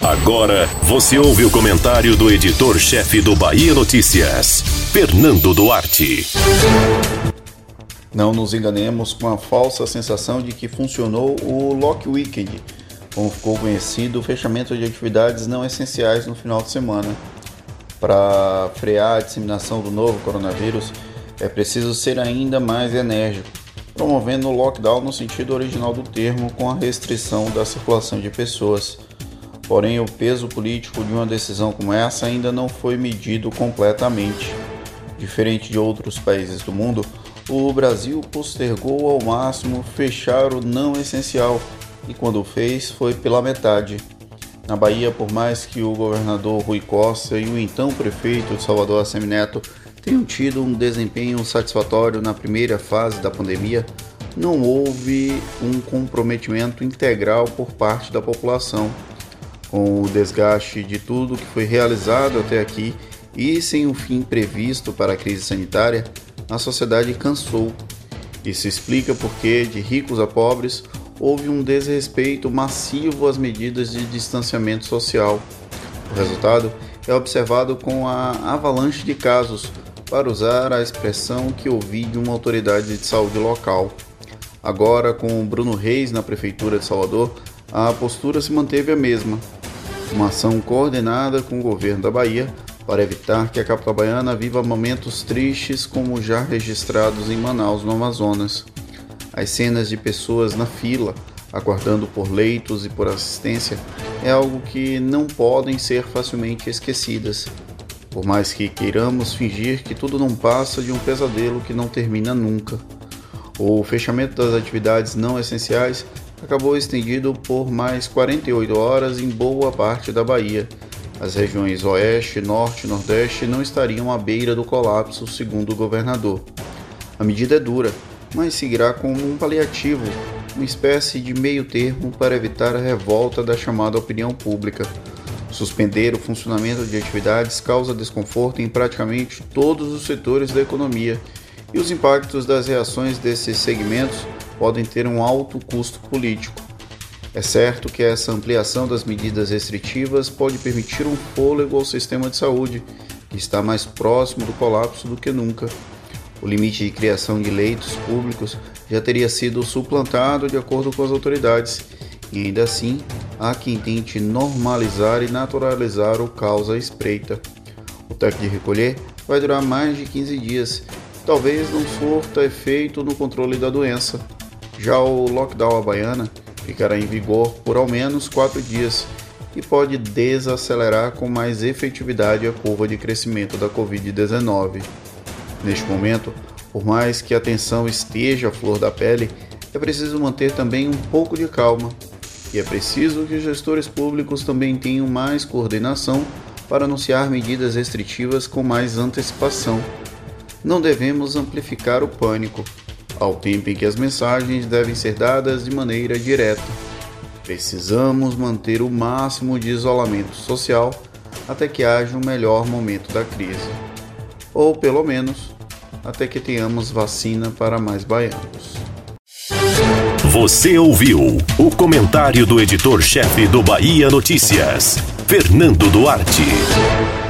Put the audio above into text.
Agora você ouve o comentário do editor-chefe do Bahia Notícias, Fernando Duarte. Não nos enganemos com a falsa sensação de que funcionou o Lock Weekend, como ficou conhecido o fechamento de atividades não essenciais no final de semana. Para frear a disseminação do novo coronavírus, é preciso ser ainda mais enérgico, promovendo o lockdown no sentido original do termo, com a restrição da circulação de pessoas. Porém, o peso político de uma decisão como essa ainda não foi medido completamente. Diferente de outros países do mundo, o Brasil postergou ao máximo fechar o não essencial e, quando fez, foi pela metade. Na Bahia, por mais que o governador Rui Costa e o então prefeito de Salvador, Assemineto, tenham tido um desempenho satisfatório na primeira fase da pandemia, não houve um comprometimento integral por parte da população. Com o desgaste de tudo que foi realizado até aqui e sem o fim previsto para a crise sanitária, a sociedade cansou. Isso explica porque, de ricos a pobres, houve um desrespeito massivo às medidas de distanciamento social. O resultado é observado com a avalanche de casos, para usar a expressão que ouvi de uma autoridade de saúde local. Agora, com Bruno Reis na Prefeitura de Salvador, a postura se manteve a mesma. Uma ação coordenada com o governo da Bahia para evitar que a capital baiana viva momentos tristes como já registrados em Manaus, no Amazonas. As cenas de pessoas na fila, aguardando por leitos e por assistência, é algo que não podem ser facilmente esquecidas. Por mais que queiramos fingir que tudo não passa de um pesadelo que não termina nunca. O fechamento das atividades não essenciais acabou estendido por mais 48 horas em boa parte da Bahia. As regiões Oeste, Norte e Nordeste não estariam à beira do colapso, segundo o governador. A medida é dura, mas seguirá como um paliativo, uma espécie de meio termo para evitar a revolta da chamada opinião pública. Suspender o funcionamento de atividades causa desconforto em praticamente todos os setores da economia e os impactos das reações desses segmentos podem ter um alto custo político. É certo que essa ampliação das medidas restritivas pode permitir um fôlego ao sistema de saúde, que está mais próximo do colapso do que nunca. O limite de criação de leitos públicos já teria sido suplantado de acordo com as autoridades, e ainda assim há quem tente normalizar e naturalizar o caos à espreita. O toque de recolher vai durar mais de 15 dias, talvez não surta efeito no controle da doença. Já o lockdown baiana ficará em vigor por ao menos 4 dias e pode desacelerar com mais efetividade a curva de crescimento da Covid-19. Neste momento, por mais que a tensão esteja à flor da pele, é preciso manter também um pouco de calma e é preciso que os gestores públicos também tenham mais coordenação para anunciar medidas restritivas com mais antecipação. Não devemos amplificar o pânico, ao tempo em que as mensagens devem ser dadas de maneira direta. Precisamos manter o máximo de isolamento social até que haja um melhor momento da crise. Ou, pelo menos, até que tenhamos vacina para mais baianos. Você ouviu o comentário do editor-chefe do Bahia Notícias, Fernando Duarte.